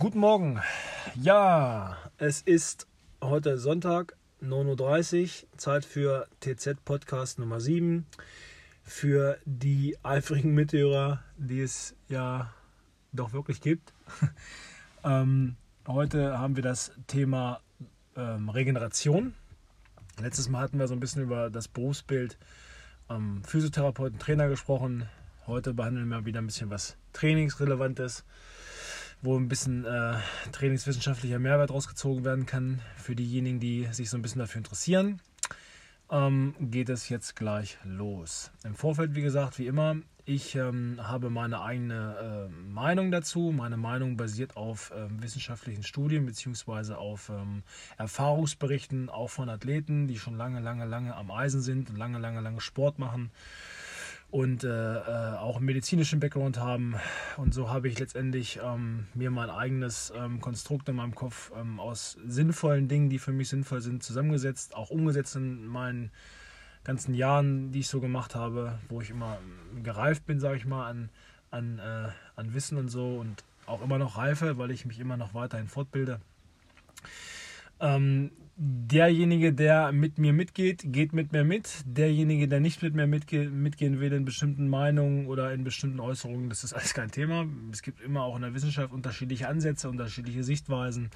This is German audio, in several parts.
Guten Morgen. Ja, es ist heute Sonntag, 9.30 Uhr, Zeit für TZ Podcast Nummer 7. Für die eifrigen Mithörer, die es ja doch wirklich gibt. ähm, heute haben wir das Thema ähm, Regeneration. Letztes Mal hatten wir so ein bisschen über das Berufsbild ähm, Physiotherapeuten, Trainer gesprochen. Heute behandeln wir wieder ein bisschen was Trainingsrelevantes wo ein bisschen äh, trainingswissenschaftlicher Mehrwert rausgezogen werden kann für diejenigen, die sich so ein bisschen dafür interessieren, ähm, geht es jetzt gleich los. Im Vorfeld, wie gesagt, wie immer, ich ähm, habe meine eigene äh, Meinung dazu. Meine Meinung basiert auf äh, wissenschaftlichen Studien bzw. auf ähm, Erfahrungsberichten, auch von Athleten, die schon lange, lange, lange am Eisen sind und lange, lange, lange Sport machen und äh, äh, auch einen medizinischen Background haben. Und so habe ich letztendlich ähm, mir mein eigenes ähm, Konstrukt in meinem Kopf ähm, aus sinnvollen Dingen, die für mich sinnvoll sind, zusammengesetzt, auch umgesetzt in meinen ganzen Jahren, die ich so gemacht habe, wo ich immer gereift bin, sage ich mal, an, an, äh, an Wissen und so und auch immer noch reife, weil ich mich immer noch weiterhin fortbilde. Ähm, derjenige, der mit mir mitgeht, geht mit mir mit. Derjenige, der nicht mit mir mitge mitgehen will in bestimmten Meinungen oder in bestimmten Äußerungen, das ist alles kein Thema. Es gibt immer auch in der Wissenschaft unterschiedliche Ansätze, unterschiedliche Sichtweisen.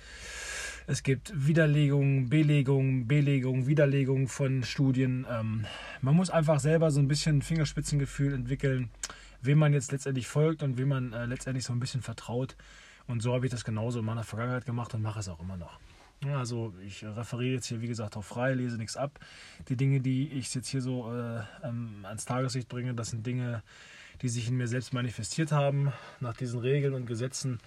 Es gibt Widerlegungen, Belegungen, Belegungen, Widerlegungen von Studien. Ähm, man muss einfach selber so ein bisschen Fingerspitzengefühl entwickeln, wem man jetzt letztendlich folgt und wem man äh, letztendlich so ein bisschen vertraut. Und so habe ich das genauso in meiner Vergangenheit gemacht und mache es auch immer noch. Also ich referiere jetzt hier, wie gesagt, auch frei, lese nichts ab. Die Dinge, die ich jetzt hier so äh, ans Tageslicht bringe, das sind Dinge, die sich in mir selbst manifestiert haben. Nach diesen Regeln und Gesetzen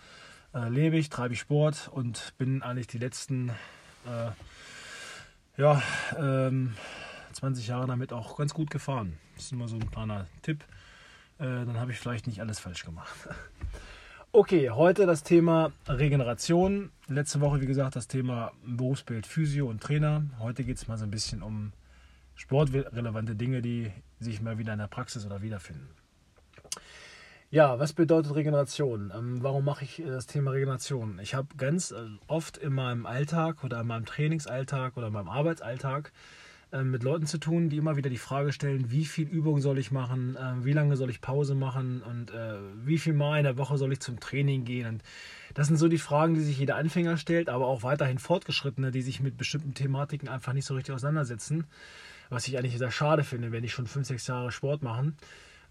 äh, lebe ich, treibe ich Sport und bin eigentlich die letzten äh, ja, ähm, 20 Jahre damit auch ganz gut gefahren. Das ist immer so ein kleiner Tipp. Äh, dann habe ich vielleicht nicht alles falsch gemacht. Okay, heute das Thema Regeneration. Letzte Woche, wie gesagt, das Thema Berufsbild Physio und Trainer. Heute geht es mal so ein bisschen um sportrelevante Dinge, die sich mal wieder in der Praxis oder wiederfinden. Ja, was bedeutet Regeneration? Ähm, warum mache ich das Thema Regeneration? Ich habe ganz äh, oft in meinem Alltag oder in meinem Trainingsalltag oder in meinem Arbeitsalltag mit Leuten zu tun, die immer wieder die Frage stellen, wie viel Übung soll ich machen, äh, wie lange soll ich Pause machen und äh, wie viel Mal in der Woche soll ich zum Training gehen. Und das sind so die Fragen, die sich jeder Anfänger stellt, aber auch weiterhin Fortgeschrittene, die sich mit bestimmten Thematiken einfach nicht so richtig auseinandersetzen. Was ich eigentlich sehr schade finde, wenn ich schon fünf, sechs Jahre Sport machen.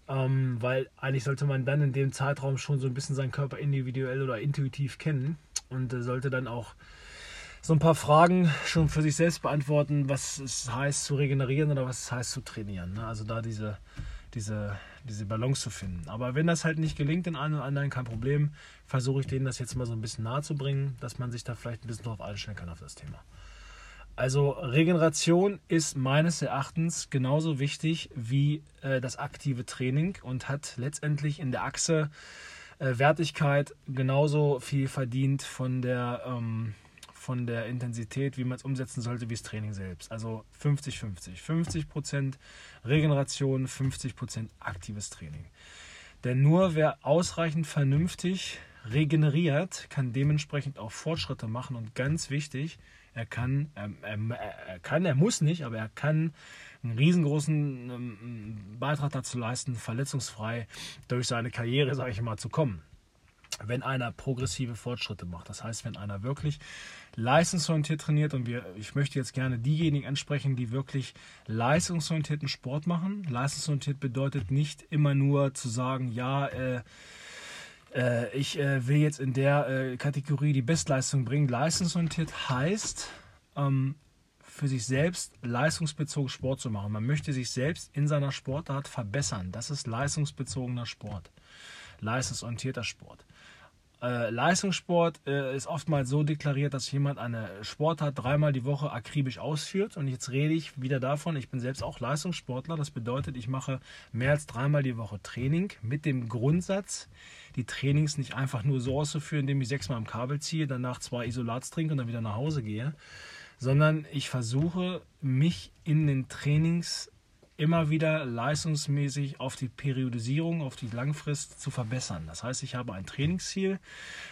Ähm, weil eigentlich sollte man dann in dem Zeitraum schon so ein bisschen seinen Körper individuell oder intuitiv kennen und äh, sollte dann auch so ein paar Fragen schon für sich selbst beantworten, was es heißt zu regenerieren oder was es heißt zu trainieren. Ne? Also da diese, diese, diese Balance zu finden. Aber wenn das halt nicht gelingt in einem oder anderen, kein Problem, versuche ich denen das jetzt mal so ein bisschen nahe zu bringen, dass man sich da vielleicht ein bisschen drauf einstellen kann auf das Thema. Also Regeneration ist meines Erachtens genauso wichtig wie äh, das aktive Training und hat letztendlich in der Achse äh, Wertigkeit genauso viel verdient von der ähm, von der Intensität, wie man es umsetzen sollte, wie das Training selbst. Also 50-50. 50%, Regeneration, 50% aktives Training. Denn nur wer ausreichend vernünftig regeneriert, kann dementsprechend auch Fortschritte machen. Und ganz wichtig, er kann, er, er, er kann, er muss nicht, aber er kann einen riesengroßen ähm, Beitrag dazu leisten, verletzungsfrei durch seine Karriere, sage ich mal, zu kommen wenn einer progressive Fortschritte macht. Das heißt, wenn einer wirklich leistungsorientiert trainiert und wir, ich möchte jetzt gerne diejenigen ansprechen, die wirklich leistungsorientierten Sport machen. Leistungsorientiert bedeutet nicht immer nur zu sagen, ja, äh, äh, ich äh, will jetzt in der äh, Kategorie die Bestleistung bringen. Leistungsorientiert heißt, ähm, für sich selbst leistungsbezogen Sport zu machen. Man möchte sich selbst in seiner Sportart verbessern. Das ist leistungsbezogener Sport, leistungsorientierter Sport. Äh, Leistungssport äh, ist oftmals so deklariert, dass jemand eine Sportart dreimal die Woche akribisch ausführt. Und jetzt rede ich wieder davon, ich bin selbst auch Leistungssportler. Das bedeutet, ich mache mehr als dreimal die Woche Training mit dem Grundsatz, die Trainings nicht einfach nur so auszuführen, indem ich sechsmal am Kabel ziehe, danach zwei Isolats trinke und dann wieder nach Hause gehe, sondern ich versuche, mich in den Trainings immer wieder leistungsmäßig auf die Periodisierung, auf die Langfrist zu verbessern. Das heißt, ich habe ein Trainingsziel,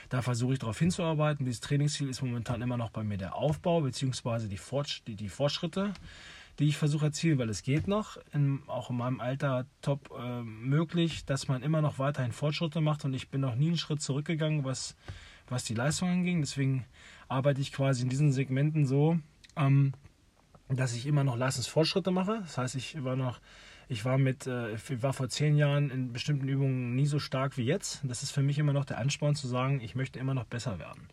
da versuche ich darauf hinzuarbeiten. Dieses Trainingsziel ist momentan immer noch bei mir der Aufbau bzw. Die, die, die Fortschritte die ich versuche erzielen, weil es geht noch, in, auch in meinem Alter top äh, möglich, dass man immer noch weiterhin Fortschritte macht und ich bin noch nie einen Schritt zurückgegangen, was, was die Leistung anging. Deswegen arbeite ich quasi in diesen Segmenten so, ähm, dass ich immer noch Leistungsfortschritte mache. Das heißt, ich war noch, ich war mit, äh, ich war vor zehn Jahren in bestimmten Übungen nie so stark wie jetzt. Das ist für mich immer noch der Ansporn zu sagen, ich möchte immer noch besser werden.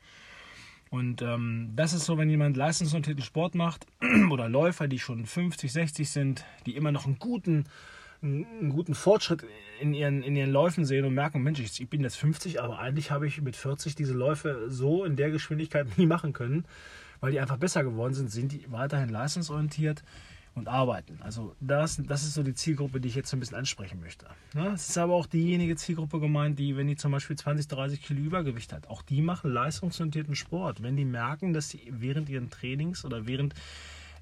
Und ähm, das ist so, wenn jemand leistungsorientierten Sport macht oder Läufer, die schon 50, 60 sind, die immer noch einen guten, einen guten Fortschritt in ihren, in ihren Läufen sehen und merken, Mensch, ich bin jetzt 50, aber eigentlich habe ich mit 40 diese Läufe so in der Geschwindigkeit nie machen können, weil die einfach besser geworden sind, sind die weiterhin leistungsorientiert und arbeiten. Also das, das ist so die Zielgruppe, die ich jetzt so ein bisschen ansprechen möchte. Es ist aber auch diejenige Zielgruppe gemeint, die, wenn die zum Beispiel 20, 30 Kilo Übergewicht hat, auch die machen leistungsorientierten Sport. Wenn die merken, dass sie während ihren Trainings oder während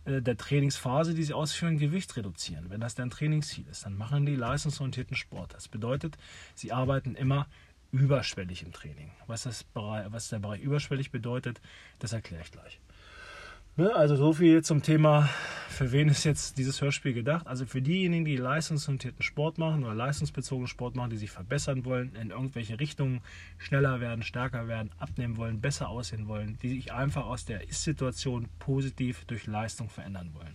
äh, der Trainingsphase, die sie ausführen, Gewicht reduzieren. Wenn das deren Trainingsziel ist, dann machen die leistungsorientierten Sport. Das bedeutet, sie arbeiten immer überschwellig im Training. Was, das was der Bereich überschwellig bedeutet, das erkläre ich gleich. Ne, also so viel zum Thema, für wen ist jetzt dieses Hörspiel gedacht? Also für diejenigen, die leistungsorientierten Sport machen oder leistungsbezogenen Sport machen, die sich verbessern wollen, in irgendwelche Richtungen schneller werden, stärker werden, abnehmen wollen, besser aussehen wollen, die sich einfach aus der Ist-Situation positiv durch Leistung verändern wollen.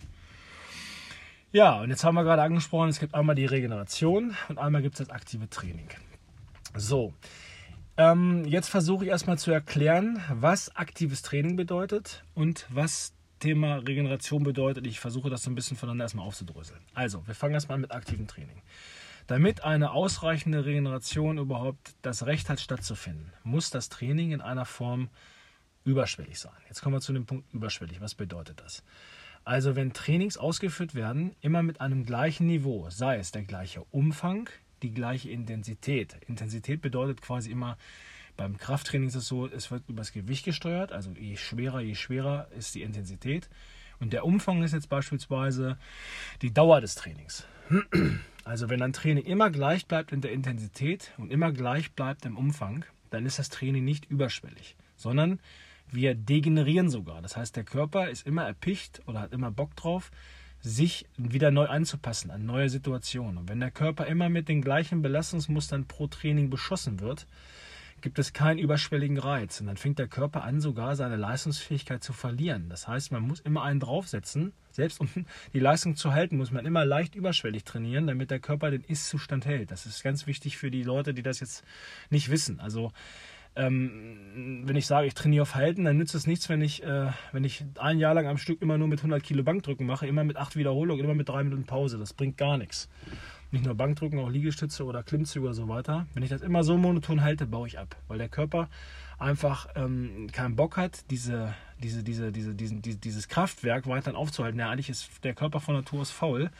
Ja, und jetzt haben wir gerade angesprochen, es gibt einmal die Regeneration und einmal gibt es das aktive Training. So, ähm, jetzt versuche ich erstmal zu erklären, was aktives Training bedeutet und was Thema Regeneration bedeutet. Ich versuche das so ein bisschen voneinander erstmal aufzudröseln. Also, wir fangen erstmal mit aktivem Training. Damit eine ausreichende Regeneration überhaupt das Recht hat stattzufinden, muss das Training in einer Form überschwellig sein. Jetzt kommen wir zu dem Punkt überschwellig. Was bedeutet das? Also wenn Trainings ausgeführt werden, immer mit einem gleichen Niveau, sei es der gleiche Umfang, die gleiche Intensität. Intensität bedeutet quasi immer, beim Krafttraining ist es so, es wird übers Gewicht gesteuert, also je schwerer, je schwerer ist die Intensität. Und der Umfang ist jetzt beispielsweise die Dauer des Trainings. Also wenn ein Training immer gleich bleibt in der Intensität und immer gleich bleibt im Umfang, dann ist das Training nicht überschwellig, sondern wir degenerieren sogar. Das heißt, der Körper ist immer erpicht oder hat immer Bock drauf, sich wieder neu anzupassen an neue Situationen. Und wenn der Körper immer mit den gleichen Belastungsmustern pro Training beschossen wird, gibt es keinen überschwelligen Reiz. Und dann fängt der Körper an, sogar seine Leistungsfähigkeit zu verlieren. Das heißt, man muss immer einen draufsetzen. Selbst um die Leistung zu halten, muss man immer leicht überschwellig trainieren, damit der Körper den Ist-Zustand hält. Das ist ganz wichtig für die Leute, die das jetzt nicht wissen. Also ähm, wenn ich sage, ich trainiere auf Halten, dann nützt es nichts, wenn ich, äh, wenn ich ein Jahr lang am Stück immer nur mit 100 Kilo Bankdrücken mache, immer mit acht Wiederholungen, immer mit drei Minuten Pause. Das bringt gar nichts. Nicht nur Bankdrücken, auch Liegestütze oder Klimmzüge oder so weiter. Wenn ich das immer so monoton halte, baue ich ab, weil der Körper einfach ähm, keinen Bock hat, diese, diese, diese, diese, diesen, dieses Kraftwerk weiterhin aufzuhalten. Ja, eigentlich ist der Körper von Natur aus faul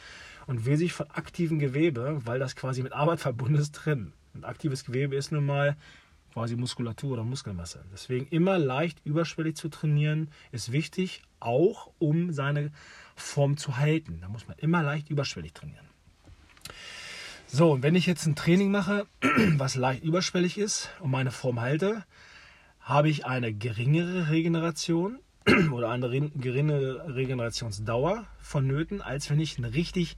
und will sich von aktivem Gewebe, weil das quasi mit Arbeit verbunden ist, trennen. Und aktives Gewebe ist nun mal quasi Muskulatur oder Muskelmasse. Deswegen immer leicht überschwellig zu trainieren ist wichtig, auch um seine Form zu halten. Da muss man immer leicht überschwellig trainieren. So, und wenn ich jetzt ein Training mache, was leicht überschwellig ist und meine Form halte, habe ich eine geringere Regeneration oder eine geringere Regenerationsdauer vonnöten, als wenn ich einen richtig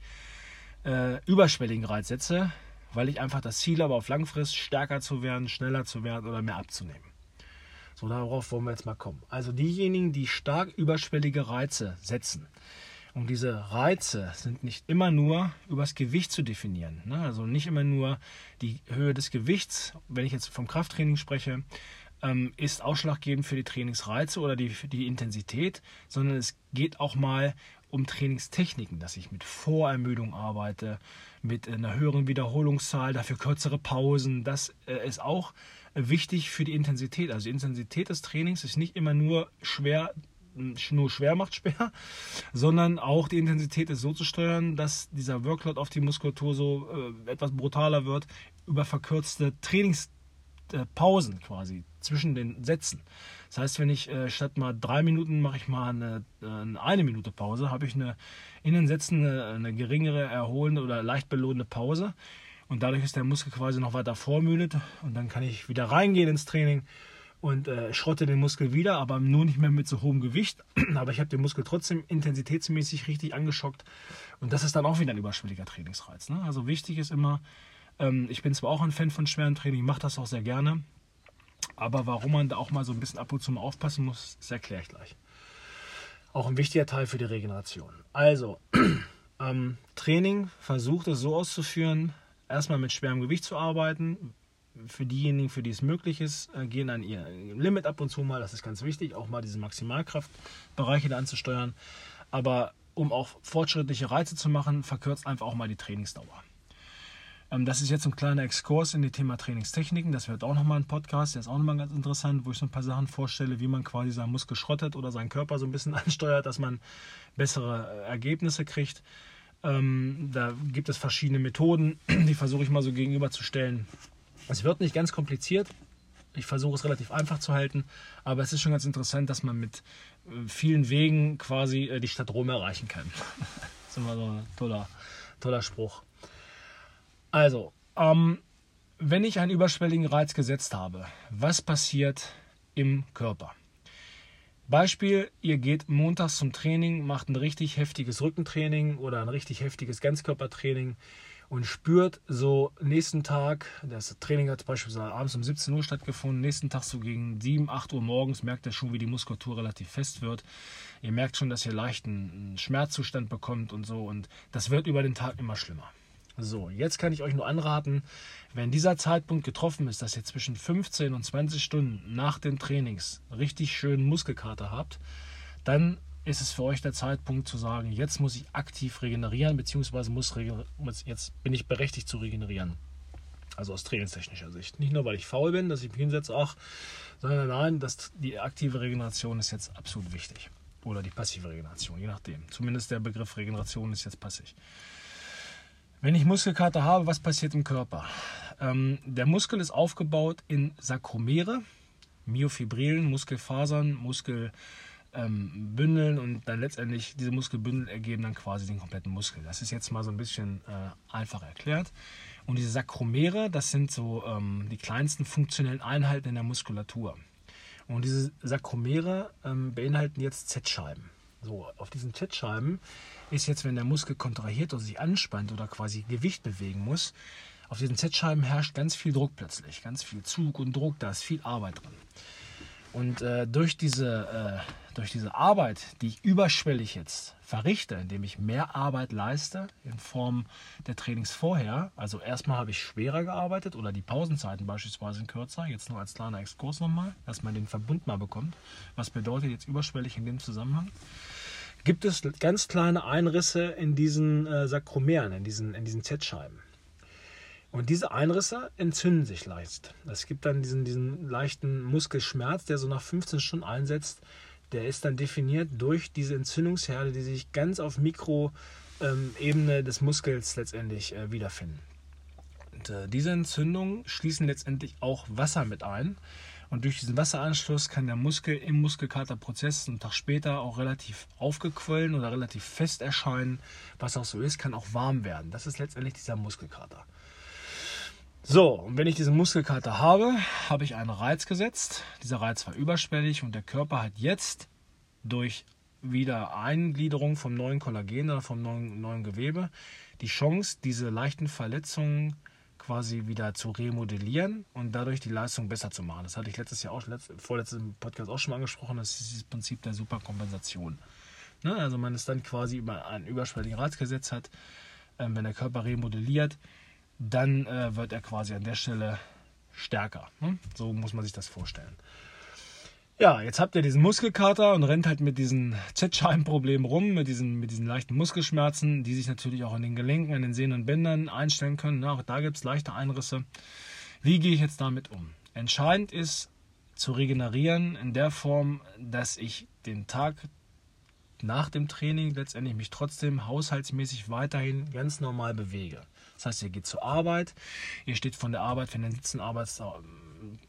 äh, überschwelligen Reiz setze, weil ich einfach das Ziel habe, auf Langfrist stärker zu werden, schneller zu werden oder mehr abzunehmen. So, darauf wollen wir jetzt mal kommen. Also diejenigen, die stark überschwellige Reize setzen. Und diese Reize sind nicht immer nur übers Gewicht zu definieren. Ne? Also nicht immer nur die Höhe des Gewichts, wenn ich jetzt vom Krafttraining spreche, ähm, ist ausschlaggebend für die Trainingsreize oder die, die Intensität, sondern es geht auch mal um Trainingstechniken, dass ich mit Vorermüdung arbeite, mit einer höheren Wiederholungszahl, dafür kürzere Pausen. Das äh, ist auch wichtig für die Intensität. Also die Intensität des Trainings ist nicht immer nur schwer, nur schwer macht schwer, sondern auch die Intensität ist so zu steuern, dass dieser Workload auf die Muskulatur so äh, etwas brutaler wird über verkürzte Trainings äh, Pausen quasi zwischen den Sätzen. Das heißt, wenn ich äh, statt mal drei Minuten mache ich mal eine, äh, eine Minute Pause, habe ich eine, in den Sätzen eine, eine geringere, erholende oder leicht belohnende Pause. Und dadurch ist der Muskel quasi noch weiter vormüdet und dann kann ich wieder reingehen ins Training und äh, schrotte den Muskel wieder, aber nur nicht mehr mit so hohem Gewicht. aber ich habe den Muskel trotzdem intensitätsmäßig richtig angeschockt und das ist dann auch wieder ein überschwelliger Trainingsreiz. Ne? Also wichtig ist immer, ähm, ich bin zwar auch ein Fan von schweren Training, mache das auch sehr gerne, aber warum man da auch mal so ein bisschen ab und zu mal aufpassen muss, das erkläre ich gleich. Auch ein wichtiger Teil für die Regeneration. Also, ähm, Training versucht es so auszuführen, erstmal mit schwerem Gewicht zu arbeiten. Für diejenigen, für die es möglich ist, äh, gehen an ihr Limit ab und zu mal. Das ist ganz wichtig, auch mal diese Maximalkraftbereiche da anzusteuern. Aber um auch fortschrittliche Reize zu machen, verkürzt einfach auch mal die Trainingsdauer. Ähm, das ist jetzt ein kleiner Exkurs in das Thema Trainingstechniken. Das wird auch nochmal ein Podcast, der ist auch nochmal ganz interessant, wo ich so ein paar Sachen vorstelle, wie man quasi seinen Muskel schrottet oder seinen Körper so ein bisschen ansteuert, dass man bessere äh, Ergebnisse kriegt. Ähm, da gibt es verschiedene Methoden, die versuche ich mal so gegenüberzustellen. Es wird nicht ganz kompliziert. Ich versuche es relativ einfach zu halten, aber es ist schon ganz interessant, dass man mit äh, vielen Wegen quasi äh, die Stadt Rom erreichen kann. das ist immer so ein toller, toller Spruch. Also, ähm, wenn ich einen überschwelligen Reiz gesetzt habe, was passiert im Körper? Beispiel, ihr geht montags zum Training, macht ein richtig heftiges Rückentraining oder ein richtig heftiges Ganzkörpertraining und spürt so nächsten Tag, das Training hat beispielsweise abends um 17 Uhr stattgefunden, nächsten Tag so gegen 7, 8 Uhr morgens merkt ihr schon, wie die Muskulatur relativ fest wird. Ihr merkt schon, dass ihr leicht einen Schmerzzustand bekommt und so und das wird über den Tag immer schlimmer. So, jetzt kann ich euch nur anraten, wenn dieser Zeitpunkt getroffen ist, dass ihr zwischen 15 und 20 Stunden nach den Trainings richtig schön Muskelkater habt, dann ist es für euch der Zeitpunkt zu sagen, jetzt muss ich aktiv regenerieren, beziehungsweise muss, jetzt bin ich berechtigt zu regenerieren. Also aus trainingstechnischer Sicht. Nicht nur, weil ich faul bin, dass ich mich hinsetze, ach, sondern nein, dass die aktive Regeneration ist jetzt absolut wichtig. Oder die passive Regeneration, je nachdem. Zumindest der Begriff Regeneration ist jetzt passiv. Wenn ich Muskelkater habe, was passiert im Körper? Ähm, der Muskel ist aufgebaut in Sarkomere, Myofibrillen, Muskelfasern, Muskelbündeln ähm, und dann letztendlich diese Muskelbündel ergeben dann quasi den kompletten Muskel. Das ist jetzt mal so ein bisschen äh, einfach erklärt. Und diese Sakromere, das sind so ähm, die kleinsten funktionellen Einheiten in der Muskulatur. Und diese Sakromere ähm, beinhalten jetzt Z-Scheiben. So, auf diesen Z-Scheiben ist jetzt, wenn der Muskel kontrahiert oder sich anspannt oder quasi Gewicht bewegen muss, auf diesen Z-Scheiben herrscht ganz viel Druck plötzlich, ganz viel Zug und Druck, da ist viel Arbeit drin. Und äh, durch, diese, äh, durch diese Arbeit, die ich überschwellig jetzt verrichte, indem ich mehr Arbeit leiste in Form der Trainings vorher, also erstmal habe ich schwerer gearbeitet oder die Pausenzeiten beispielsweise sind kürzer, jetzt nur als kleiner Exkurs nochmal, dass man den Verbund mal bekommt. Was bedeutet jetzt überschwellig in dem Zusammenhang? gibt es ganz kleine Einrisse in diesen äh, Sakromeren, in diesen, in diesen Z-Scheiben. Und diese Einrisse entzünden sich leicht. Es gibt dann diesen, diesen leichten Muskelschmerz, der so nach 15 Stunden einsetzt. Der ist dann definiert durch diese Entzündungsherde, die sich ganz auf Mikroebene ähm, des Muskels letztendlich äh, wiederfinden. Und äh, diese Entzündungen schließen letztendlich auch Wasser mit ein. Und durch diesen Wasseranschluss kann der Muskel im Muskelkaterprozess einen Tag später auch relativ aufgequollen oder relativ fest erscheinen. Was auch so ist, kann auch warm werden. Das ist letztendlich dieser Muskelkater. So, und wenn ich diesen Muskelkater habe, habe ich einen Reiz gesetzt. Dieser Reiz war überschwellig und der Körper hat jetzt durch wieder Eingliederung vom neuen Kollagen oder vom neuen, neuen Gewebe die Chance, diese leichten Verletzungen quasi wieder zu remodellieren und dadurch die Leistung besser zu machen. Das hatte ich letztes Jahr auch, vorletzten Podcast auch schon mal angesprochen, das ist das Prinzip der Superkompensation. Ne? Also man ist dann quasi über einen überschwelligen Reizgesetz hat, ähm, wenn der Körper remodelliert, dann äh, wird er quasi an der Stelle stärker. Ne? So muss man sich das vorstellen. Ja, jetzt habt ihr diesen Muskelkater und rennt halt mit diesen Z-Scheibenproblemen rum, mit diesen, mit diesen leichten Muskelschmerzen, die sich natürlich auch in den Gelenken, in den Sehnen und Bändern einstellen können. Na, auch da gibt es leichte Einrisse. Wie gehe ich jetzt damit um? Entscheidend ist zu regenerieren in der Form, dass ich den Tag nach dem Training letztendlich mich trotzdem haushaltsmäßig weiterhin ganz normal bewege. Das heißt, ihr geht zur Arbeit, ihr steht von der Arbeit, wenn ihr sitzen Arbeits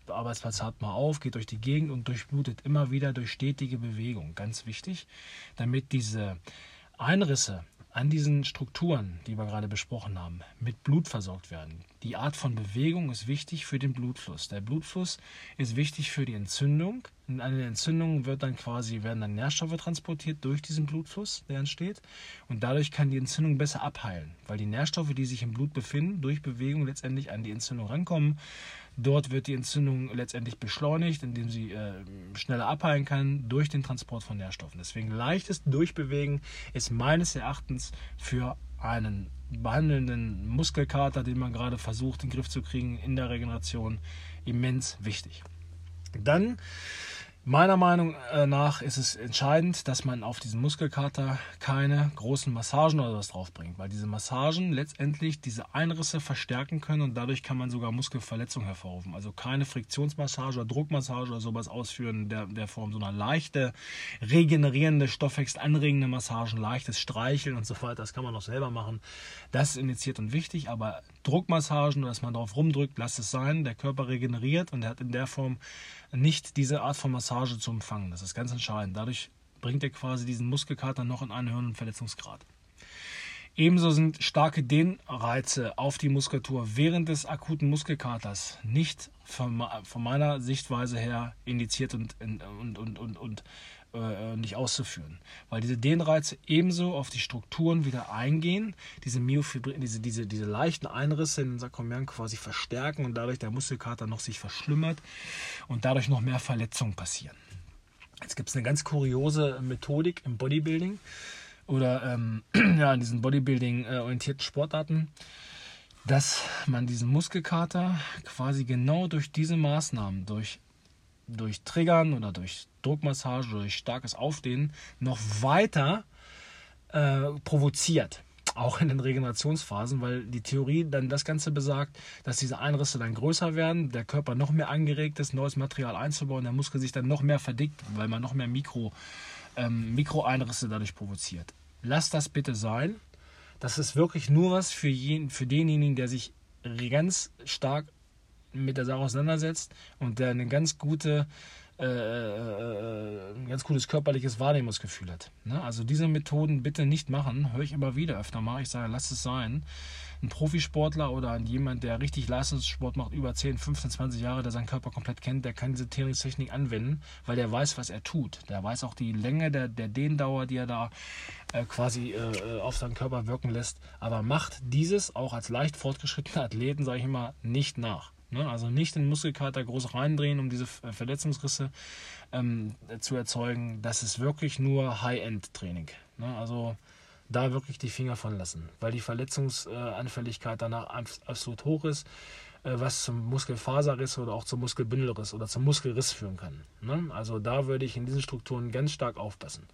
Arbeitsplatz hat mal auf, geht durch die Gegend und durchblutet immer wieder durch stetige Bewegung. Ganz wichtig, damit diese Einrisse an diesen Strukturen, die wir gerade besprochen haben, mit Blut versorgt werden. Die Art von Bewegung ist wichtig für den Blutfluss. Der Blutfluss ist wichtig für die Entzündung. In einer Entzündung wird dann quasi, werden dann Nährstoffe transportiert durch diesen Blutfluss, der entsteht. Und dadurch kann die Entzündung besser abheilen, weil die Nährstoffe, die sich im Blut befinden, durch Bewegung letztendlich an die Entzündung rankommen Dort wird die Entzündung letztendlich beschleunigt, indem sie äh, schneller abheilen kann durch den Transport von Nährstoffen. Deswegen leichtes Durchbewegen ist meines Erachtens für einen behandelnden Muskelkater, den man gerade versucht, in den Griff zu kriegen in der Regeneration, immens wichtig. Dann Meiner Meinung äh, nach ist es entscheidend, dass man auf diesen Muskelkater keine großen Massagen oder was draufbringt, weil diese Massagen letztendlich diese Einrisse verstärken können und dadurch kann man sogar Muskelverletzungen hervorrufen. Also keine Friktionsmassage oder Druckmassage oder sowas ausführen der, der Form, sondern leichte, regenerierende, stoffwechselanregende Massagen, leichtes Streicheln und so weiter. Das kann man auch selber machen. Das ist initiiert und wichtig, aber Druckmassagen dass man drauf rumdrückt, lasst es sein. Der Körper regeneriert und er hat in der Form nicht diese Art von Massage zu empfangen. Das ist ganz entscheidend. Dadurch bringt er quasi diesen Muskelkater noch in einen höheren Verletzungsgrad. Ebenso sind starke Dehnreize auf die Muskulatur während des akuten Muskelkaters nicht von, meiner Sichtweise her indiziert und, und, und, und, und äh, nicht auszuführen. Weil diese Dehnreize ebenso auf die Strukturen wieder eingehen, diese, Myofibri diese, diese, diese leichten Einrisse in den Sarkomeren quasi verstärken und dadurch der Muskelkater noch sich verschlimmert und dadurch noch mehr Verletzungen passieren. Jetzt gibt es eine ganz kuriose Methodik im Bodybuilding oder ähm, ja, in diesen Bodybuilding-orientierten Sportarten, dass man diesen Muskelkater quasi genau durch diese Maßnahmen, durch durch Triggern oder durch Druckmassage durch starkes Aufdehnen noch weiter äh, provoziert. Auch in den Regenerationsphasen, weil die Theorie dann das Ganze besagt, dass diese Einrisse dann größer werden, der Körper noch mehr angeregt ist, neues Material einzubauen, der Muskel sich dann noch mehr verdickt, weil man noch mehr Mikro, ähm, Mikroeinrisse dadurch provoziert. Lass das bitte sein. Das ist wirklich nur was für, jeden, für denjenigen, der sich ganz stark mit der Sache auseinandersetzt und der eine ganz gute äh, ein ganz gutes körperliches Wahrnehmungsgefühl hat. Ne? Also diese Methoden bitte nicht machen, höre ich immer wieder öfter mal. Ich sage, lass es sein. Ein Profisportler oder jemand, der richtig Leistungssport macht, über 10, 15, 20 Jahre, der seinen Körper komplett kennt, der kann diese Trainingstechnik anwenden, weil der weiß, was er tut. Der weiß auch die Länge der, der Dehndauer, die er da äh, quasi äh, auf seinen Körper wirken lässt. Aber macht dieses auch als leicht fortgeschrittene Athleten, sage ich immer, nicht nach. Ne? Also nicht den Muskelkater groß reindrehen, um diese äh, Verletzungsrisse ähm, zu erzeugen. Das ist wirklich nur High-End-Training. Ne? Also da wirklich die Finger von lassen, weil die Verletzungsanfälligkeit danach absolut hoch ist, äh, was zum Muskelfaserriss oder auch zum Muskelbündelriss oder zum Muskelriss führen kann. Ne? Also da würde ich in diesen Strukturen ganz stark aufpassen.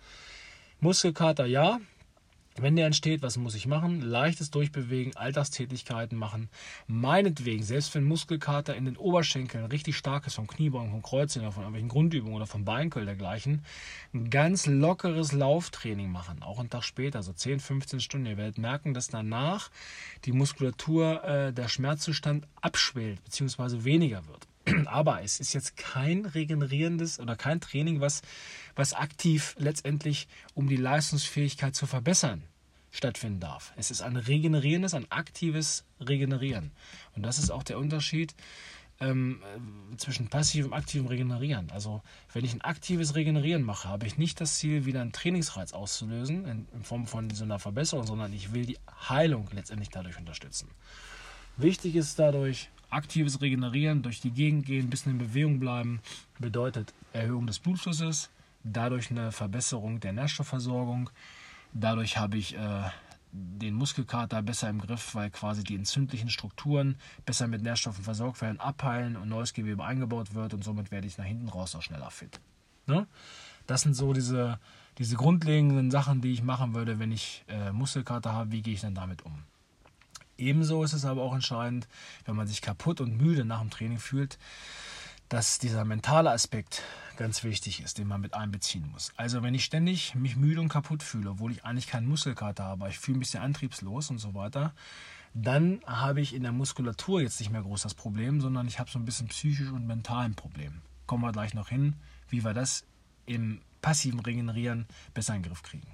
Muskelkater ja, wenn der entsteht, was muss ich machen? Leichtes Durchbewegen, Alltagstätigkeiten machen. Meinetwegen, selbst wenn Muskelkater in den Oberschenkeln richtig stark ist, vom Kniebeugen, vom Kreuzheben oder von irgendwelchen Grundübungen oder vom Beinköll dergleichen, ein ganz lockeres Lauftraining machen, auch einen Tag später, so 10, 15 Stunden. Ihr werdet merken, dass danach die Muskulatur, äh, der Schmerzzustand abschwellt bzw. weniger wird. Aber es ist jetzt kein regenerierendes oder kein Training, was, was aktiv letztendlich, um die Leistungsfähigkeit zu verbessern, stattfinden darf. Es ist ein regenerierendes, ein aktives Regenerieren. Und das ist auch der Unterschied ähm, zwischen passivem und aktivem Regenerieren. Also wenn ich ein aktives Regenerieren mache, habe ich nicht das Ziel, wieder einen Trainingsreiz auszulösen in, in Form von so einer Verbesserung, sondern ich will die Heilung letztendlich dadurch unterstützen. Wichtig ist dadurch, aktives Regenerieren, durch die Gegend gehen, ein bisschen in Bewegung bleiben, bedeutet Erhöhung des Blutflusses, dadurch eine Verbesserung der Nährstoffversorgung. Dadurch habe ich äh, den Muskelkater besser im Griff, weil quasi die entzündlichen Strukturen besser mit Nährstoffen versorgt werden, abheilen und neues Gewebe eingebaut wird und somit werde ich nach hinten raus auch schneller fit. Ne? Das sind so diese, diese grundlegenden Sachen, die ich machen würde, wenn ich äh, Muskelkater habe. Wie gehe ich dann damit um? Ebenso ist es aber auch entscheidend, wenn man sich kaputt und müde nach dem Training fühlt, dass dieser mentale Aspekt ganz wichtig ist, den man mit einbeziehen muss. Also wenn ich ständig mich müde und kaputt fühle, obwohl ich eigentlich keinen Muskelkater habe, ich fühle mich sehr antriebslos und so weiter, dann habe ich in der Muskulatur jetzt nicht mehr groß das Problem, sondern ich habe so ein bisschen psychisch und mental ein Problem. Kommen wir gleich noch hin, wie wir das im passiven Regenerieren besser in den Griff kriegen.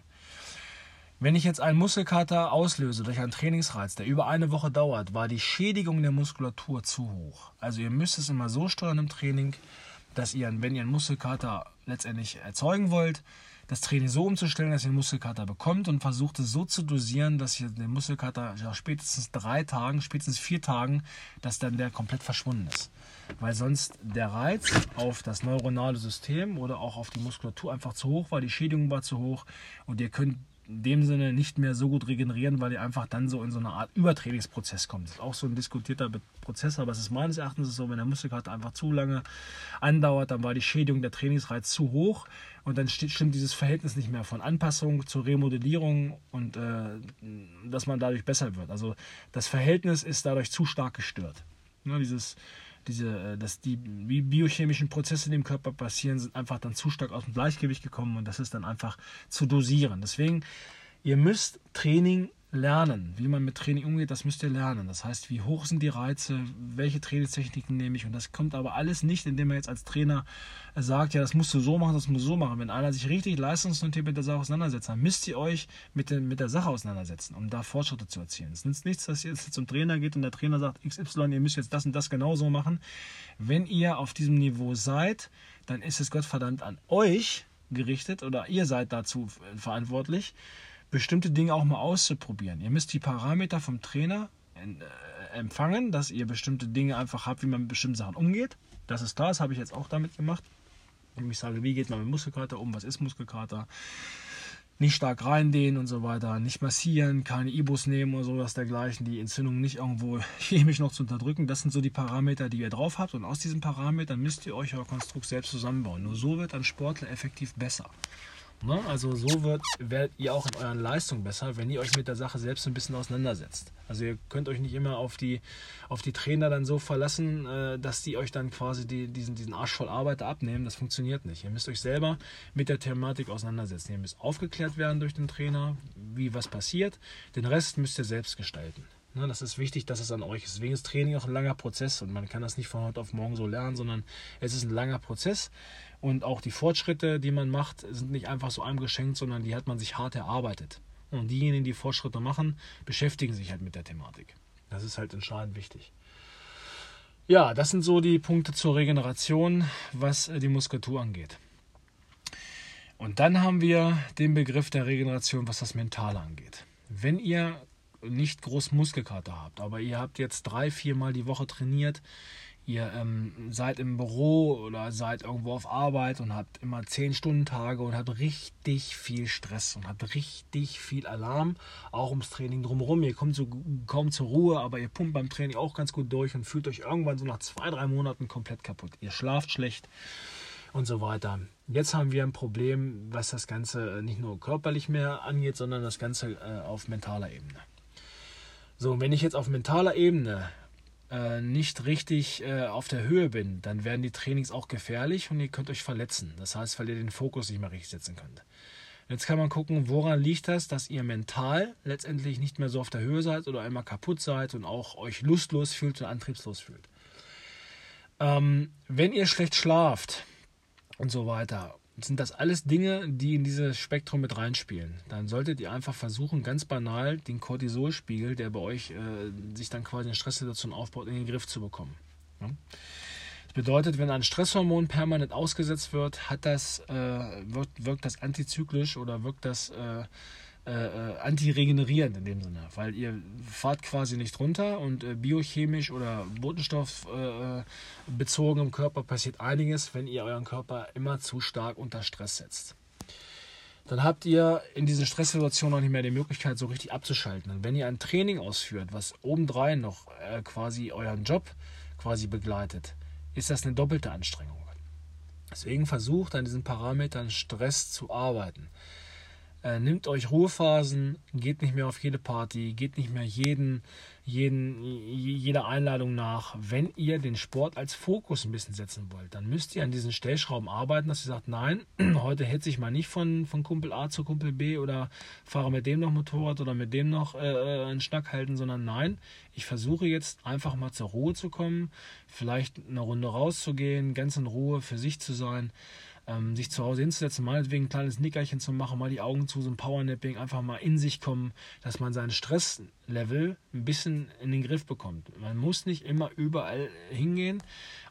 Wenn ich jetzt einen Muskelkater auslöse durch einen Trainingsreiz, der über eine Woche dauert, war die Schädigung der Muskulatur zu hoch. Also ihr müsst es immer so steuern im Training, dass ihr, wenn ihr einen Muskelkater letztendlich erzeugen wollt, das Training so umzustellen, dass ihr einen Muskelkater bekommt und versucht es so zu dosieren, dass ihr den Muskelkater nach spätestens drei Tagen, spätestens vier Tagen, dass dann der komplett verschwunden ist. Weil sonst der Reiz auf das neuronale System oder auch auf die Muskulatur einfach zu hoch war, die Schädigung war zu hoch und ihr könnt in dem Sinne nicht mehr so gut regenerieren, weil ihr einfach dann so in so eine Art Übertrainingsprozess kommt. Das ist auch so ein diskutierter Prozess, aber es ist meines Erachtens so, wenn der Muskelkater einfach zu lange andauert, dann war die Schädigung der Trainingsreiz zu hoch und dann stimmt dieses Verhältnis nicht mehr von Anpassung zur Remodellierung und äh, dass man dadurch besser wird. Also das Verhältnis ist dadurch zu stark gestört. Ne, dieses diese, äh, dass die biochemischen Prozesse, die im Körper passieren, sind einfach dann zu stark aus dem Gleichgewicht gekommen und das ist dann einfach zu dosieren. Deswegen, ihr müsst Training lernen. Wie man mit Training umgeht, das müsst ihr lernen. Das heißt, wie hoch sind die Reize, welche Trainingstechniken nehme ich. Und das kommt aber alles nicht, indem man jetzt als Trainer sagt, ja, das musst du so machen, das musst du so machen. Wenn einer sich richtig leistungsorientiert mit der Sache auseinandersetzt, dann müsst ihr euch mit, den, mit der Sache auseinandersetzen, um da Fortschritte zu erzielen. Es nützt nichts, dass ihr jetzt zum Trainer geht und der Trainer sagt, XY, ihr müsst jetzt das und das genauso machen. Wenn ihr auf diesem Niveau seid, dann ist es Gottverdammt an euch gerichtet oder ihr seid dazu verantwortlich, bestimmte Dinge auch mal auszuprobieren. Ihr müsst die Parameter vom Trainer äh, empfangen, dass ihr bestimmte Dinge einfach habt, wie man mit bestimmten Sachen umgeht. Das ist da, das habe ich jetzt auch damit gemacht. Ich sage, wie geht man mit Muskelkater um, was ist Muskelkater, nicht stark reindehnen und so weiter, nicht massieren, keine Ibus nehmen oder sowas dergleichen, die Entzündung nicht irgendwo chemisch noch zu unterdrücken. Das sind so die Parameter, die ihr drauf habt und aus diesen Parametern müsst ihr euch euer Konstrukt selbst zusammenbauen. Nur so wird ein Sportler effektiv besser. Ne? Also so wird, werdet ihr auch in euren Leistungen besser, wenn ihr euch mit der Sache selbst ein bisschen auseinandersetzt. Also ihr könnt euch nicht immer auf die, auf die Trainer dann so verlassen, äh, dass die euch dann quasi die, diesen, diesen Arsch voll Arbeit abnehmen. Das funktioniert nicht. Ihr müsst euch selber mit der Thematik auseinandersetzen. Ihr müsst aufgeklärt werden durch den Trainer, wie was passiert. Den Rest müsst ihr selbst gestalten. Ne, das ist wichtig, dass es an euch ist. Deswegen ist Training auch ein langer Prozess und man kann das nicht von heute auf morgen so lernen, sondern es ist ein langer Prozess. Und auch die Fortschritte, die man macht, sind nicht einfach so einem geschenkt, sondern die hat man sich hart erarbeitet. Und diejenigen, die Fortschritte machen, beschäftigen sich halt mit der Thematik. Das ist halt entscheidend wichtig. Ja, das sind so die Punkte zur Regeneration, was äh, die Muskulatur angeht. Und dann haben wir den Begriff der Regeneration, was das Mentale angeht. Wenn ihr nicht groß Muskelkater habt, aber ihr habt jetzt drei, vier Mal die Woche trainiert, ihr ähm, seid im Büro oder seid irgendwo auf Arbeit und habt immer 10-Stunden-Tage und habt richtig viel Stress und habt richtig viel Alarm, auch ums Training drumherum. Ihr kommt so kaum zur Ruhe, aber ihr pumpt beim Training auch ganz gut durch und fühlt euch irgendwann so nach zwei, drei Monaten komplett kaputt. Ihr schlaft schlecht und so weiter. Jetzt haben wir ein Problem, was das Ganze nicht nur körperlich mehr angeht, sondern das Ganze äh, auf mentaler Ebene. So, wenn ich jetzt auf mentaler Ebene äh, nicht richtig äh, auf der Höhe bin, dann werden die Trainings auch gefährlich und ihr könnt euch verletzen. Das heißt, weil ihr den Fokus nicht mehr richtig setzen könnt. Jetzt kann man gucken, woran liegt das, dass ihr mental letztendlich nicht mehr so auf der Höhe seid oder einmal kaputt seid und auch euch lustlos fühlt und antriebslos fühlt. Ähm, wenn ihr schlecht schlaft und so weiter sind das alles Dinge, die in dieses Spektrum mit reinspielen. Dann solltet ihr einfach versuchen, ganz banal den Cortisolspiegel, der bei euch äh, sich dann quasi in Stresssituation aufbaut, in den Griff zu bekommen. Ja? Das bedeutet, wenn ein Stresshormon permanent ausgesetzt wird, hat das, äh, wirkt, wirkt, das antizyklisch oder wirkt das äh, äh, äh, antiregenerierend in dem Sinne, weil ihr fahrt quasi nicht runter und äh, biochemisch oder botenstoffbezogen äh, im Körper passiert einiges, wenn ihr euren Körper immer zu stark unter Stress setzt. Dann habt ihr in diesen Stresssituationen noch nicht mehr die Möglichkeit, so richtig abzuschalten. Und wenn ihr ein Training ausführt, was obendrein noch äh, quasi euren Job quasi begleitet, ist das eine doppelte Anstrengung. Deswegen versucht an diesen Parametern Stress zu arbeiten. Äh, nehmt euch Ruhephasen, geht nicht mehr auf jede Party, geht nicht mehr jeden, jeden, jeder Einladung nach. Wenn ihr den Sport als Fokus ein bisschen setzen wollt, dann müsst ihr an diesen Stellschrauben arbeiten, dass ihr sagt, nein, heute hetze ich mal nicht von, von Kumpel A zu Kumpel B oder fahre mit dem noch Motorrad oder mit dem noch äh, äh einen Schnack halten, sondern nein, ich versuche jetzt einfach mal zur Ruhe zu kommen, vielleicht eine Runde rauszugehen, ganz in Ruhe für sich zu sein ähm, sich zu Hause hinzusetzen, meinetwegen ein kleines Nickerchen zu machen, mal die Augen zu, so ein Powernapping, einfach mal in sich kommen, dass man sein Stresslevel ein bisschen in den Griff bekommt. Man muss nicht immer überall hingehen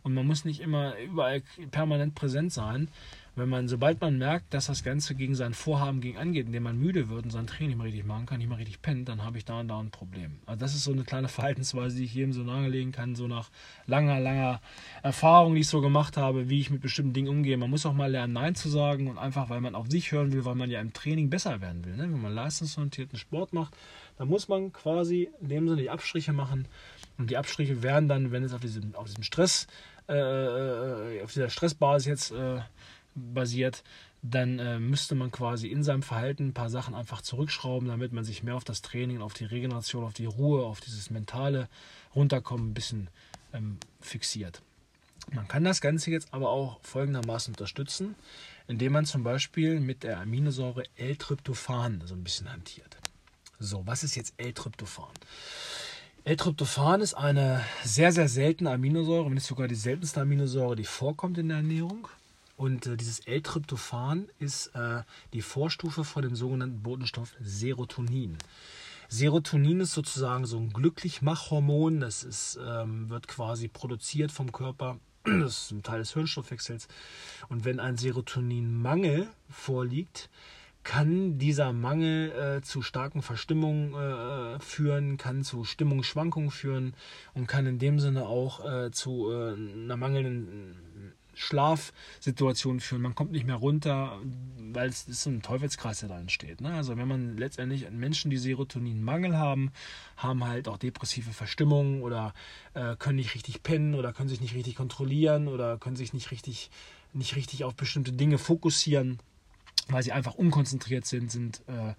und man muss nicht immer überall permanent präsent sein wenn man, sobald man merkt, dass das Ganze gegen sein Vorhaben gegen angeht, indem man müde wird und sein Training nicht mehr richtig machen kann, nicht mehr richtig pennt, dann habe ich da und da ein Problem. Also das ist so eine kleine Verhaltensweise, die ich jedem so nahelegen kann, so nach langer, langer Erfahrung, die ich so gemacht habe, wie ich mit bestimmten Dingen umgehe. Man muss auch mal lernen, Nein zu sagen und einfach, weil man auf sich hören will, weil man ja im Training besser werden will. Ne? Wenn man leistungsorientierten Sport macht, dann muss man quasi in dem Sinne die Abstriche machen. Und die Abstriche werden dann, wenn es auf diesem, auf diesem Stress, äh, äh auf dieser Stressbasis jetzt äh, basiert, dann äh, müsste man quasi in seinem Verhalten ein paar Sachen einfach zurückschrauben, damit man sich mehr auf das Training, auf die Regeneration, auf die Ruhe, auf dieses mentale Runterkommen ein bisschen ähm, fixiert. Man kann das Ganze jetzt aber auch folgendermaßen unterstützen, indem man zum Beispiel mit der Aminosäure L-Tryptophan so ein bisschen hantiert. So, was ist jetzt L-Tryptophan? L-Tryptophan ist eine sehr, sehr seltene Aminosäure, wenn nicht sogar die seltenste Aminosäure, die vorkommt in der Ernährung. Und äh, dieses L-Tryptophan ist äh, die Vorstufe von dem sogenannten Botenstoff Serotonin. Serotonin ist sozusagen so ein Glücklichmachhormon. Das ist, ähm, wird quasi produziert vom Körper. Das ist ein Teil des Hirnstoffwechsels. Und wenn ein Serotoninmangel vorliegt, kann dieser Mangel äh, zu starken Verstimmungen äh, führen, kann zu Stimmungsschwankungen führen und kann in dem Sinne auch äh, zu äh, einer mangelnden Schlafsituationen führen. Man kommt nicht mehr runter, weil es ist so ein Teufelskreis, der da entsteht. Ne? Also wenn man letztendlich Menschen, die Serotoninmangel haben, haben halt auch depressive Verstimmungen oder äh, können nicht richtig pennen oder können sich nicht richtig kontrollieren oder können sich nicht richtig, nicht richtig auf bestimmte Dinge fokussieren weil sie einfach unkonzentriert sind, sind äh,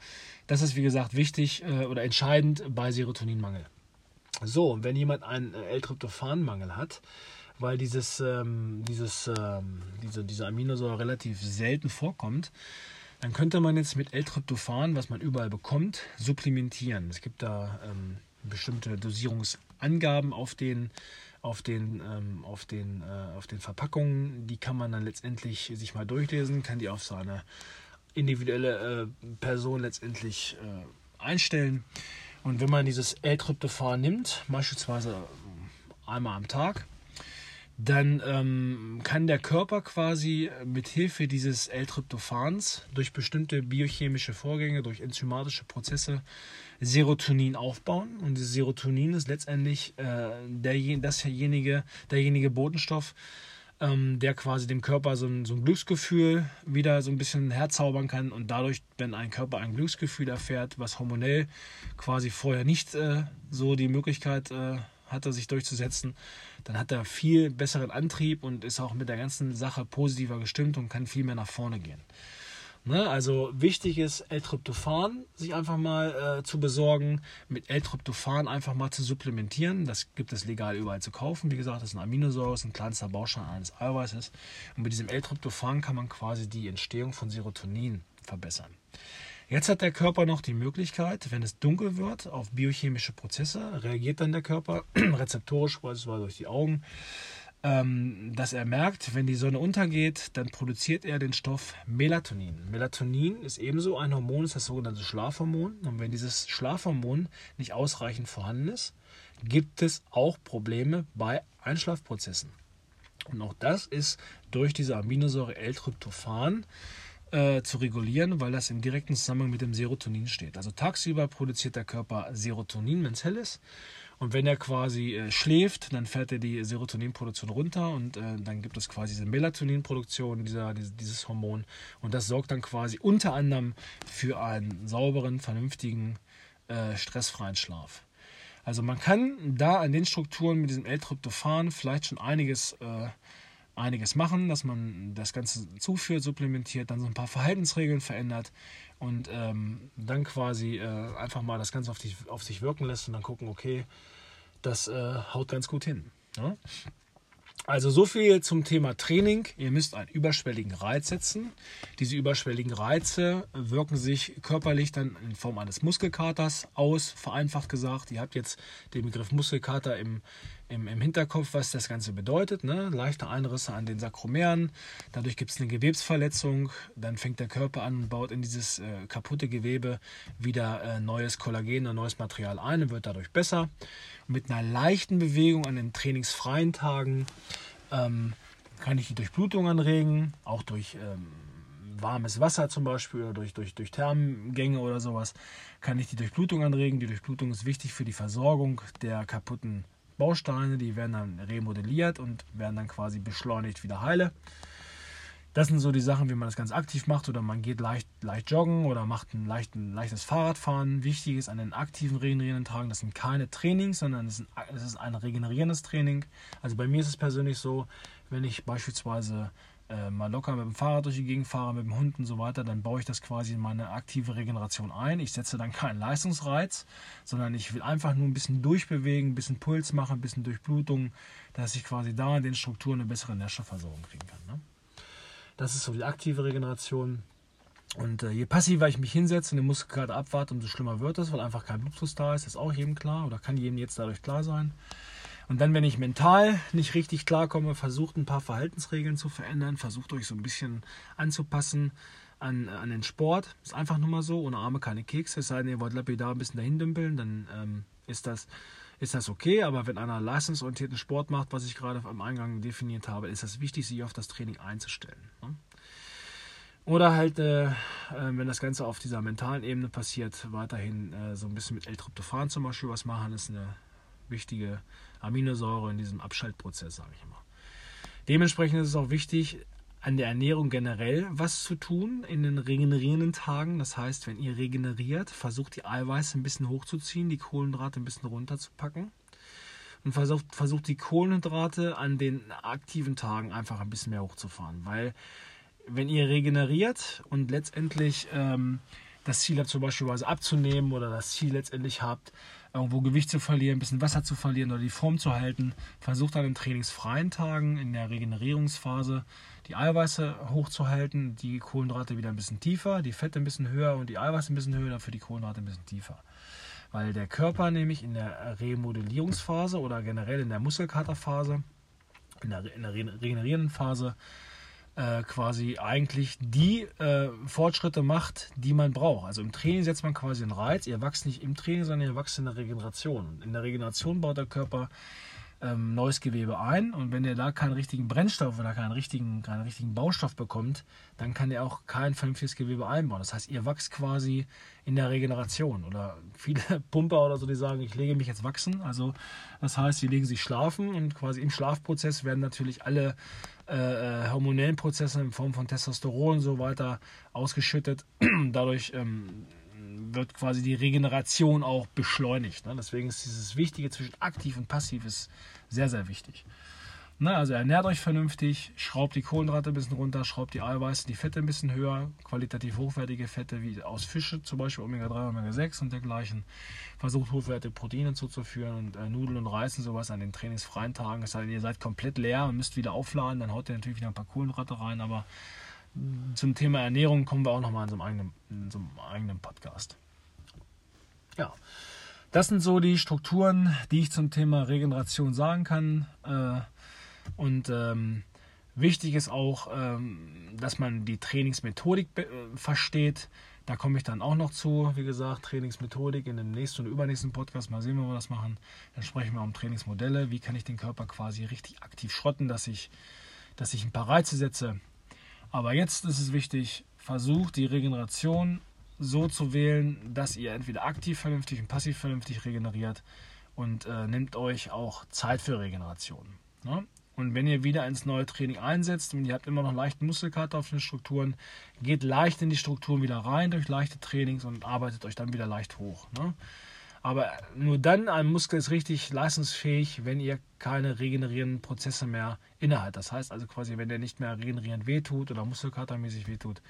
das ist wie gesagt wichtig äh, oder entscheidend bei Serotoninmangel. So, wenn jemand einen äh, L-Tryptophan-Mangel hat, weil dieses, ähm, dieses, ähm, diese, diese Aminosäure relativ selten vorkommt, dann könnte man jetzt mit L-Tryptophan, was man überall bekommt, supplementieren. Es gibt da ähm, bestimmte Dosierungsangaben auf den, auf den, ähm, auf, den, äh, auf den Verpackungen. Die kann man dann letztendlich sich mal durchlesen, kann die auf seine individuelle äh, Person letztendlich äh, einstellen. Und wenn man dieses L-Tryptophan nimmt, beispielsweise einmal am Tag, dann ähm, kann der Körper quasi mit Hilfe dieses L-Tryptophans durch bestimmte biochemische Vorgänge, durch enzymatische Prozesse Serotonin aufbauen. Und dieses Serotonin ist letztendlich äh, der, dasjenige, derjenige Botenstoff, ähm, der quasi dem Körper so ein, so ein, Glücksgefühl wieder so ein bisschen herzaubern kann. Und dadurch, wenn ein Körper ein Glücksgefühl erfährt, was hormonell quasi vorher nicht äh, so die Möglichkeit äh, hatte, sich durchzusetzen, dann hat er viel besseren Antrieb und ist auch mit der ganzen Sache positiver gestimmt und kann viel mehr nach vorne gehen. Ne? Also wichtig ist, L-Tryptophan sich einfach mal äh, zu besorgen, mit L-Tryptophan einfach mal zu supplementieren. Das gibt es legal überall zu kaufen. Wie gesagt, das ist ein Aminosäure, ein kleinster Baustein eines Eiweißes. Und mit diesem L-Tryptophan kann man quasi die Entstehung von Serotonin verbessern. Jetzt hat der Körper noch die Möglichkeit, wenn es dunkel wird, auf biochemische Prozesse, reagiert dann der Körper rezeptorisch, beispielsweise durch die Augen, ähm, dass er merkt, wenn die Sonne untergeht, dann produziert er den Stoff Melatonin. Melatonin ist ebenso ein Hormon, ist das sogenannte Schlafhormon. Und wenn dieses Schlafhormon nicht ausreichend vorhanden ist, gibt es auch Probleme bei Einschlafprozessen. Und auch das ist durch diese Aminosäure L-Tryptophan äh, zu regulieren, weil das im direkten Zusammenhang mit dem Serotonin steht. Also tagsüber produziert der Körper Serotonin, wenn es hell ist. Und wenn er quasi äh, schläft, dann fährt er die Serotoninproduktion runter und äh, dann gibt es quasi diese Melatoninproduktion, dieser, dieses Hormon. Und das sorgt dann quasi unter anderem für einen sauberen, vernünftigen, äh, stressfreien Schlaf. Also man kann da an den Strukturen mit diesem L-Tryptophan vielleicht schon einiges äh, einiges machen, dass man das Ganze zuführt, supplementiert, dann so ein paar Verhaltensregeln verändert und ähm, dann quasi äh, einfach mal das Ganze auf, dich, auf sich wirken lässt und dann gucken, okay, das äh, haut ganz gut hin. Ja? Also so viel zum Thema Training. Ihr müsst einen überschwelligen Reiz setzen. Diese überschwelligen Reize wirken sich körperlich dann in Form eines Muskelkaters aus, vereinfacht gesagt. Ihr habt jetzt den Begriff Muskelkater im, im, im Hinterkopf, was das Ganze bedeutet. Ne? Leichte Einrisse an den Sakromeren, dadurch gibt es eine Gewebsverletzung, dann fängt der Körper an und baut in dieses äh, kaputte Gewebe wieder äh, neues Kollagen und neues Material ein und wird dadurch besser mit einer leichten Bewegung an den trainingsfreien Tagen ähm, kann ich die Durchblutung anregen, auch durch ähm, warmes Wasser zum Beispiel oder durch, durch, durch Thermgänge oder sowas, kann ich die Durchblutung anregen. Die Durchblutung ist wichtig für die Versorgung der kaputten Bausteine. Die werden dann remodelliert und werden dann quasi beschleunigt wieder heile. Das sind so die Sachen, wie man das ganz aktiv macht oder man geht leicht, leicht joggen oder macht ein, leicht, ein leichtes Fahrradfahren. Wichtig ist an den aktiven regenerierenden Tagen, das sind keine Trainings, sondern es ist ein regenerierendes Training. Also bei mir ist es persönlich so, wenn ich beispielsweise äh, mal locker mit dem Fahrrad durch die Gegend fahre, mit dem Hund und so weiter, dann baue ich das quasi in meine aktive Regeneration ein. Ich setze dann keinen Leistungsreiz, sondern ich will einfach nur ein bisschen durchbewegen, ein bisschen Puls machen, ein bisschen Durchblutung, dass ich quasi da in den Strukturen eine bessere Nährstoffversorgung kriegen kann. Ne? Das ist so die aktive Regeneration. Und äh, je passiver ich mich hinsetze und den Muskelkater abwarte, umso schlimmer wird es, weil einfach kein Blutfluss da ist. Ist auch jedem klar oder kann jedem jetzt dadurch klar sein. Und dann, wenn ich mental nicht richtig klarkomme, versucht ein paar Verhaltensregeln zu verändern, versucht euch so ein bisschen anzupassen an, an den Sport. Ist einfach nur mal so, ohne Arme keine Kekse. Es sei denn, ihr wollt lapidar ein bisschen dahin dümpeln, dann ähm, ist das ist das okay, aber wenn einer leistungsorientierten Sport macht, was ich gerade am Eingang definiert habe, ist es wichtig, sich auf das Training einzustellen. Ne? Oder halt, äh, äh, wenn das Ganze auf dieser mentalen Ebene passiert, weiterhin äh, so ein bisschen mit L-Tryptophan zum Beispiel was machen, ist eine wichtige Aminosäure in diesem Abschaltprozess, sage ich immer. Dementsprechend ist es auch wichtig, an der Ernährung generell was zu tun in den regenerierenden Tagen. Das heißt, wenn ihr regeneriert, versucht die Eiweiße ein bisschen hochzuziehen, die Kohlenhydrate ein bisschen runterzupacken und versucht, versucht die Kohlenhydrate an den aktiven Tagen einfach ein bisschen mehr hochzufahren. Weil wenn ihr regeneriert und letztendlich ähm, das Ziel habt, zum Beispiel abzunehmen oder das Ziel letztendlich habt, irgendwo Gewicht zu verlieren, ein bisschen Wasser zu verlieren oder die Form zu halten, versucht an den trainingsfreien Tagen in der Regenerierungsphase die Eiweiße hochzuhalten, die Kohlenhydrate wieder ein bisschen tiefer, die Fette ein bisschen höher und die Eiweiße ein bisschen höher, dafür die Kohlenhydrate ein bisschen tiefer. Weil der Körper nämlich in der Remodellierungsphase oder generell in der Muskelkaterphase, in der, in der regenerierenden Phase, äh, quasi eigentlich die äh, Fortschritte macht, die man braucht. Also im Training setzt man quasi einen Reiz. Ihr wächst nicht im Training, sondern ihr wächst in der Regeneration. In der Regeneration baut der Körper ähm, neues Gewebe ein und wenn er da keinen richtigen Brennstoff oder keinen richtigen, keinen richtigen Baustoff bekommt, dann kann er auch kein vernünftiges Gewebe einbauen. Das heißt, ihr wachst quasi in der Regeneration oder viele Pumper oder so, die sagen, ich lege mich jetzt wachsen. Also das heißt, sie legen sich schlafen und quasi im Schlafprozess werden natürlich alle äh, äh hormonellen Prozesse in Form von Testosteron und so weiter ausgeschüttet. Dadurch ähm, wird quasi die Regeneration auch beschleunigt. Ne? Deswegen ist dieses Wichtige zwischen aktiv und passiv ist sehr, sehr wichtig. Ne? Also ernährt euch vernünftig, schraubt die Kohlenhydrate ein bisschen runter, schraubt die Eiweiße, die Fette ein bisschen höher, qualitativ hochwertige Fette wie aus Fische, zum Beispiel Omega-3, Omega-6 und dergleichen. Versucht hochwertige Proteine zuzuführen und äh, Nudeln und Reis und sowas an den trainingsfreien Tagen. Sei denn, ihr seid komplett leer und müsst wieder aufladen, dann haut ihr natürlich wieder ein paar Kohlenhydrate rein, aber zum Thema Ernährung kommen wir auch nochmal in so einem eigenen, in so einem eigenen Podcast. Ja, das sind so die Strukturen, die ich zum Thema Regeneration sagen kann. Äh, und ähm, wichtig ist auch, ähm, dass man die Trainingsmethodik äh, versteht. Da komme ich dann auch noch zu. Wie gesagt, Trainingsmethodik in dem nächsten und übernächsten Podcast. Mal sehen, wie wir das machen. Dann sprechen wir um Trainingsmodelle. Wie kann ich den Körper quasi richtig aktiv schrotten, dass ich, dass ich ein paar Reize setze, aber jetzt ist es wichtig, versucht die Regeneration so zu wählen, dass ihr entweder aktiv vernünftig und passiv vernünftig regeneriert und äh, nehmt euch auch Zeit für Regeneration. Ne? Und wenn ihr wieder ins neue Training einsetzt und ihr habt immer noch leichten Muskelkater auf den Strukturen, geht leicht in die Strukturen wieder rein durch leichte Trainings und arbeitet euch dann wieder leicht hoch. Ne? Aber nur dann ein Muskel ist richtig leistungsfähig, wenn ihr keine regenerierenden Prozesse mehr innehat. Das heißt also quasi, wenn der nicht mehr regenerierend wehtut oder muskelkatermäßig wehtut,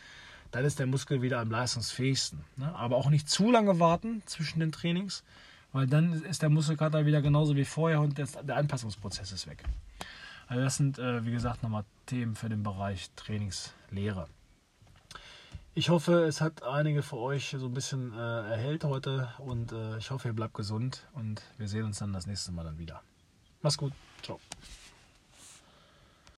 dann ist der Muskel wieder am leistungsfähigsten. Ne? Aber auch nicht zu lange warten zwischen den Trainings, weil dann ist der Muskelkater wieder genauso wie vorher und der Anpassungsprozess ist weg. Also das sind, äh, wie gesagt, nochmal Themen für den Bereich Trainingslehre. Ich hoffe, es hat einige für euch so ein bisschen äh, erhellt heute und äh, ich hoffe, ihr bleibt gesund und wir sehen uns dann das nächste Mal dann wieder. Mach's gut. Ciao.